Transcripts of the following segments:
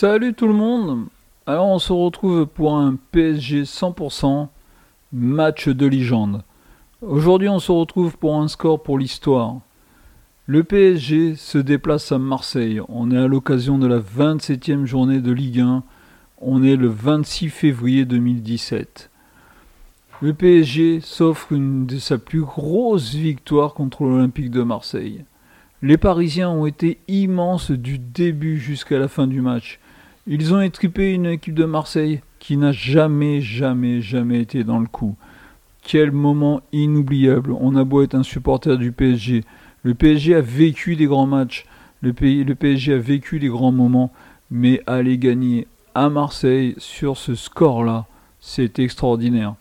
Salut tout le monde Alors on se retrouve pour un PSG 100%, match de légende. Aujourd'hui on se retrouve pour un score pour l'histoire. Le PSG se déplace à Marseille. On est à l'occasion de la 27e journée de Ligue 1. On est le 26 février 2017. Le PSG s'offre une de sa plus grosses victoires contre l'Olympique de Marseille. Les Parisiens ont été immenses du début jusqu'à la fin du match. Ils ont étripé une équipe de Marseille qui n'a jamais, jamais, jamais été dans le coup. Quel moment inoubliable. On a beau être un supporter du PSG. Le PSG a vécu des grands matchs. Le, le PSG a vécu des grands moments. Mais aller gagner à Marseille sur ce score-là, c'est extraordinaire.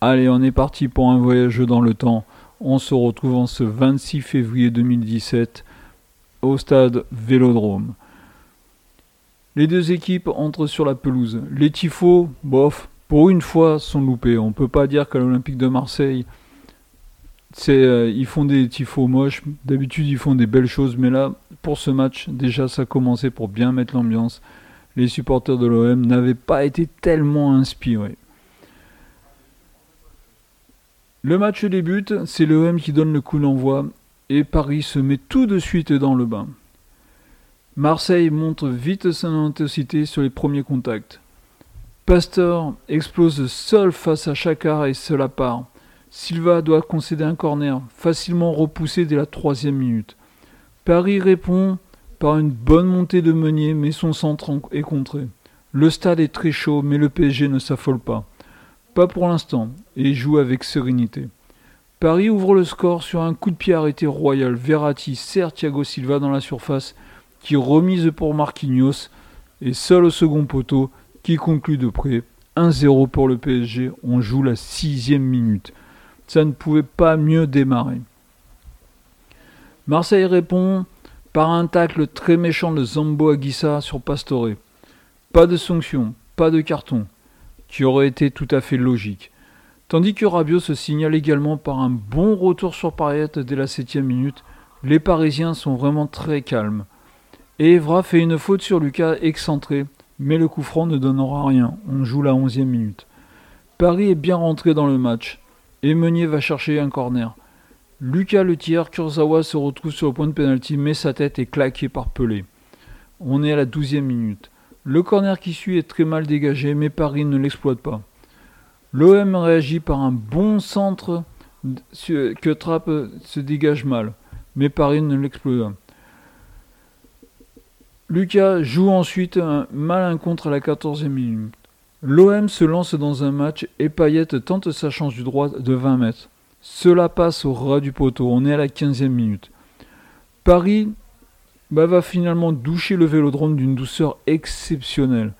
Allez, on est parti pour un voyage dans le temps. On se retrouve en ce 26 février 2017 au stade Vélodrome. Les deux équipes entrent sur la pelouse. Les tifos, bof, pour une fois, sont loupés. On ne peut pas dire qu'à l'Olympique de Marseille, euh, ils font des tifos moches. D'habitude, ils font des belles choses, mais là, pour ce match, déjà, ça a commencé pour bien mettre l'ambiance. Les supporters de l'OM n'avaient pas été tellement inspirés. Le match débute, c'est l'OM qui donne le coup d'envoi et Paris se met tout de suite dans le bain. Marseille montre vite son intensité sur les premiers contacts. Pasteur explose seul face à Chakar et seul à part. Silva doit concéder un corner, facilement repoussé dès la troisième minute. Paris répond par une bonne montée de Meunier, mais son centre est contré. Le stade est très chaud, mais le PSG ne s'affole pas. Pas pour l'instant, et joue avec sérénité. Paris ouvre le score sur un coup de pied arrêté royal. Verratti sert Thiago Silva dans la surface, qui remise pour Marquinhos, et seul au second poteau, qui conclut de près. 1-0 pour le PSG, on joue la sixième minute. Ça ne pouvait pas mieux démarrer. Marseille répond par un tacle très méchant de Zambo Aguissa sur Pastore. Pas de sanction, pas de carton qui aurait été tout à fait logique. Tandis que Rabiot se signale également par un bon retour sur Pariet dès la septième minute, les Parisiens sont vraiment très calmes. Et Evra fait une faute sur Lucas excentré, mais le coup franc ne donnera rien, on joue la onzième minute. Paris est bien rentré dans le match, et Meunier va chercher un corner. Lucas le tire, Kurzawa se retrouve sur le point de pénalty, mais sa tête est claquée par Pelé. On est à la douzième minute. Le corner qui suit est très mal dégagé, mais Paris ne l'exploite pas. L'OM réagit par un bon centre que Trapp se dégage mal, mais Paris ne l'exploite pas. Lucas joue ensuite un malin contre à la 14e minute. L'OM se lance dans un match et Payet tente sa chance du droit de 20 mètres. Cela passe au ras du poteau, on est à la 15e minute. Paris bah, va finalement doucher le vélodrome d'une douceur exceptionnelle.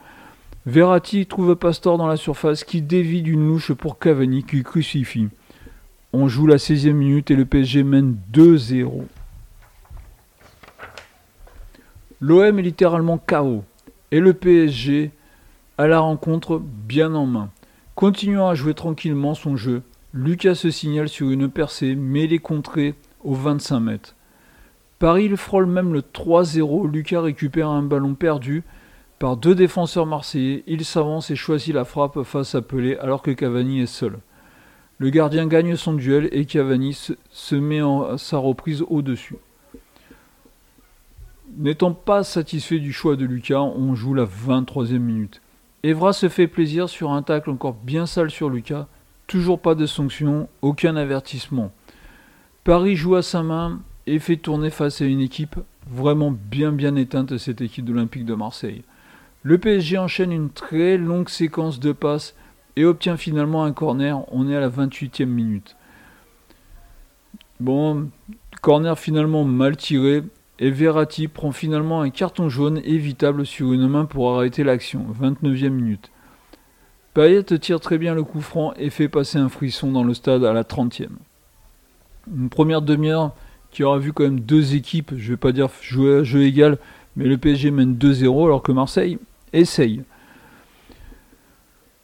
Verratti trouve Pastor dans la surface qui dévie d'une louche pour Cavani qui crucifie. On joue la 16e minute et le PSG mène 2-0. L'OM est littéralement KO et le PSG à la rencontre bien en main. Continuant à jouer tranquillement son jeu, Lucas se signale sur une percée mais il est contré aux 25 mètres. Paris il frôle même le 3-0. Lucas récupère un ballon perdu par deux défenseurs marseillais. Il s'avance et choisit la frappe face à Pelé alors que Cavani est seul. Le gardien gagne son duel et Cavani se, met en sa reprise au-dessus. N'étant pas satisfait du choix de Lucas, on joue la 23e minute. Evra se fait plaisir sur un tacle encore bien sale sur Lucas. Toujours pas de sanction, aucun avertissement. Paris joue à sa main, et fait tourner face à une équipe vraiment bien bien éteinte, cette équipe d'Olympique de Marseille. Le PSG enchaîne une très longue séquence de passes et obtient finalement un corner. On est à la 28e minute. Bon, corner finalement mal tiré et Verratti prend finalement un carton jaune évitable sur une main pour arrêter l'action. 29e minute. Payet tire très bien le coup franc et fait passer un frisson dans le stade à la 30e. Une première demi-heure qui aura vu quand même deux équipes, je ne vais pas dire jouer à jeu égal, mais le PSG mène 2-0 alors que Marseille essaye.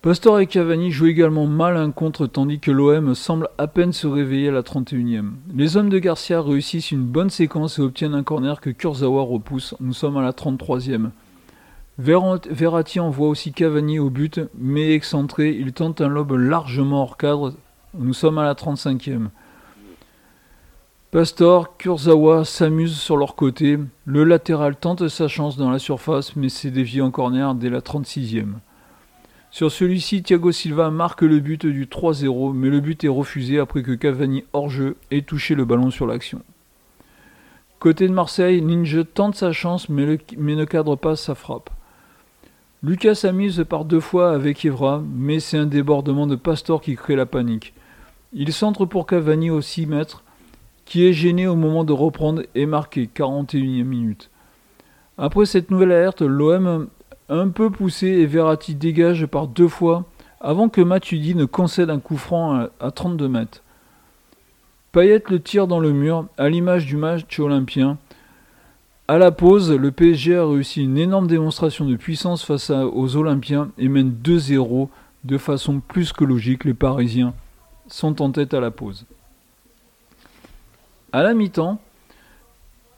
Pastor et Cavani jouent également mal un contre tandis que l'OM semble à peine se réveiller à la 31e. Les hommes de Garcia réussissent une bonne séquence et obtiennent un corner que Kurzawa repousse. Nous sommes à la 33e. Verratti envoie aussi Cavani au but, mais excentré, il tente un lobe largement hors cadre. Nous sommes à la 35e. Pastor, Kurzawa s'amusent sur leur côté. Le latéral tente sa chance dans la surface, mais c'est dévié en corner dès la 36e. Sur celui-ci, Thiago Silva marque le but du 3-0, mais le but est refusé après que Cavani hors-jeu ait touché le ballon sur l'action. Côté de Marseille, Ninja tente sa chance, mais, ne cadre pas sa frappe. Lucas s'amuse par deux fois avec Evra, mais c'est un débordement de Pastor qui crée la panique. Il centre pour Cavani au 6 mètres, qui est gêné au moment de reprendre et marqué 41e minute. Après cette nouvelle alerte, l'OM un peu poussé et Verratti dégage par deux fois avant que Matuidi ne concède un coup franc à 32 mètres. Payet le tire dans le mur à l'image du match olympien à la pause, le PSG a réussi une énorme démonstration de puissance face aux Olympiens et mène 2-0 de façon plus que logique. Les Parisiens sont en tête à la pause. À la mi-temps,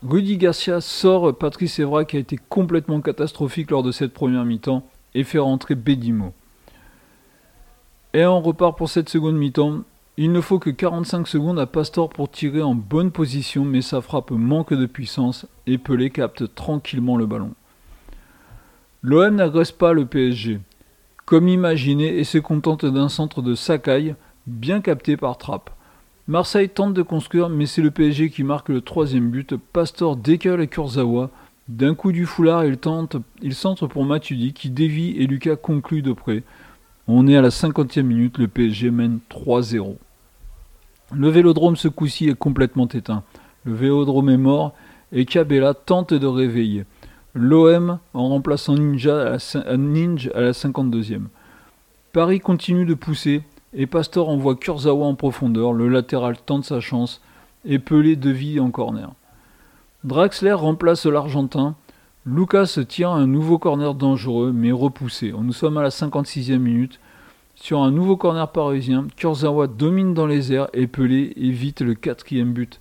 Rudy Garcia sort Patrice Evra qui a été complètement catastrophique lors de cette première mi-temps et fait rentrer Bedimo. Et on repart pour cette seconde mi-temps il ne faut que 45 secondes à Pastor pour tirer en bonne position, mais sa frappe manque de puissance et Pelé capte tranquillement le ballon. L'OM n'agresse pas le PSG, comme imaginé, et se contente d'un centre de Sakai, bien capté par Trapp. Marseille tente de construire, mais c'est le PSG qui marque le troisième but. Pastor décale Kurzawa. D'un coup du foulard, il, tente, il centre pour Matuidi qui dévie et Lucas conclut de près. On est à la 50e minute, le PSG mène 3-0. Le vélodrome ce coup-ci est complètement éteint. Le vélodrome est mort et Cabella tente de réveiller. L'OM en remplaçant Ninja à la, Ninja à la 52e. Paris continue de pousser et Pastor envoie Kurzawa en profondeur. Le latéral tente sa chance et Pelé devine en corner. Draxler remplace l'Argentin. Lucas tient un nouveau corner dangereux mais repoussé. Nous sommes à la 56e minute. Sur un nouveau corner parisien, Kurzawa domine dans les airs et Pelé évite le quatrième but.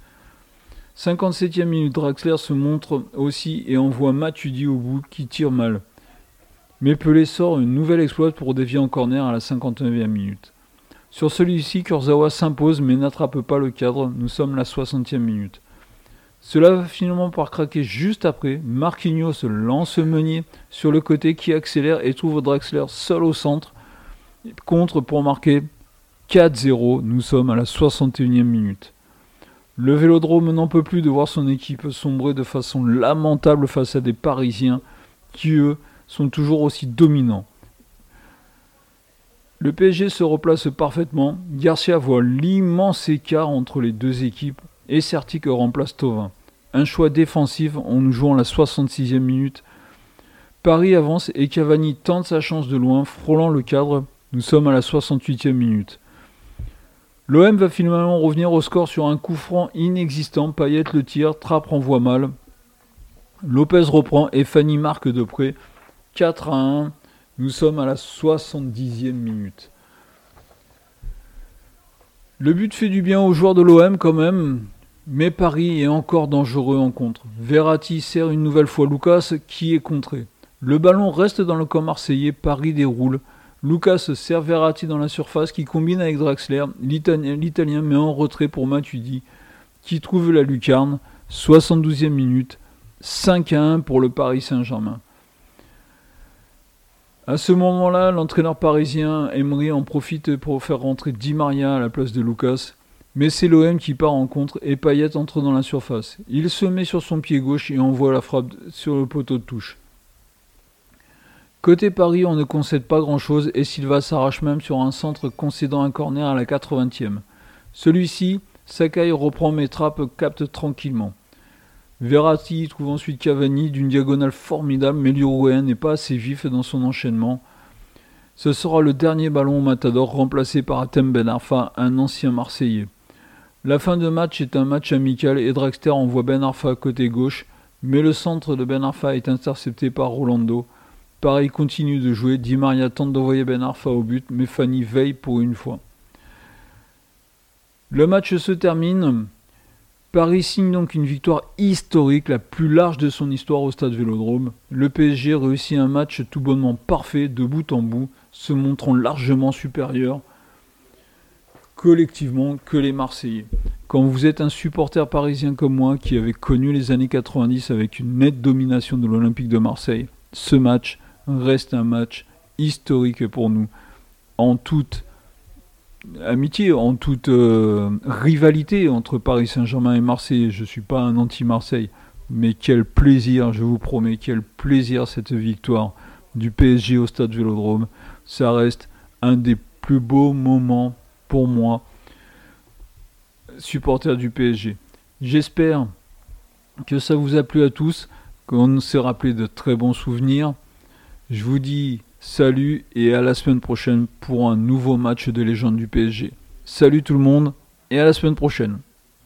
57e minute, Draxler se montre aussi et envoie Matuidi au bout qui tire mal. Mais Pelé sort une nouvelle exploit pour dévier en corner à la 59e minute. Sur celui-ci, Kurzawa s'impose mais n'attrape pas le cadre, nous sommes la 60e minute. Cela va finalement par craquer juste après. Marquinhos lance Meunier sur le côté qui accélère et trouve Draxler seul au centre contre pour marquer 4-0. Nous sommes à la 61e minute. Le Vélodrome n'en peut plus de voir son équipe sombrer de façon lamentable face à des Parisiens qui, eux, sont toujours aussi dominants. Le PSG se replace parfaitement. Garcia voit l'immense écart entre les deux équipes et Certic remplace Tovin. Un choix défensif en nous jouant la 66e minute. Paris avance et Cavani tente sa chance de loin, frôlant le cadre nous sommes à la 68e minute. L'OM va finalement revenir au score sur un coup franc inexistant. Payet le tire, Trapp renvoie mal. Lopez reprend et Fanny marque de près. 4 à 1. Nous sommes à la 70e minute. Le but fait du bien aux joueurs de l'OM quand même, mais Paris est encore dangereux en contre. Verratti sert une nouvelle fois Lucas qui est contré. Le ballon reste dans le camp marseillais, Paris déroule. Lucas Serverati dans la surface qui combine avec Draxler. L'Italien met en retrait pour Matuidi qui trouve la lucarne. 72e minute. 5 à 1 pour le Paris Saint-Germain. À ce moment-là, l'entraîneur parisien Emery en profite pour faire rentrer Di Maria à la place de Lucas. Mais c'est l'OM qui part en contre et Payet entre dans la surface. Il se met sur son pied gauche et envoie la frappe sur le poteau de touche. Côté Paris, on ne concède pas grand-chose et Silva s'arrache même sur un centre concédant un corner à la 80e. Celui-ci, Sakai reprend mes trappes, capte tranquillement. Verratti trouve ensuite Cavani d'une diagonale formidable, mais l'Uruguayen n'est pas assez vif dans son enchaînement. Ce sera le dernier ballon au Matador remplacé par Atem Ben Arfa, un ancien Marseillais. La fin de match est un match amical et Drexter envoie Ben Arfa côté gauche, mais le centre de Ben Arfa est intercepté par Rolando. Pareil continue de jouer, Di Maria tente d'envoyer Ben Arfa au but, mais Fanny veille pour une fois. Le match se termine. Paris signe donc une victoire historique, la plus large de son histoire au stade Vélodrome. Le PSG réussit un match tout bonnement parfait de bout en bout, se montrant largement supérieur collectivement que les Marseillais. Quand vous êtes un supporter parisien comme moi qui avait connu les années 90 avec une nette domination de l'Olympique de Marseille, ce match reste un match historique pour nous. En toute amitié, en toute euh, rivalité entre Paris Saint-Germain et Marseille. Je ne suis pas un anti-Marseille, mais quel plaisir, je vous promets, quel plaisir cette victoire du PSG au stade Vélodrome. Ça reste un des plus beaux moments pour moi, supporter du PSG. J'espère que ça vous a plu à tous, qu'on s'est rappelé de très bons souvenirs. Je vous dis salut et à la semaine prochaine pour un nouveau match de légende du PSG. Salut tout le monde et à la semaine prochaine.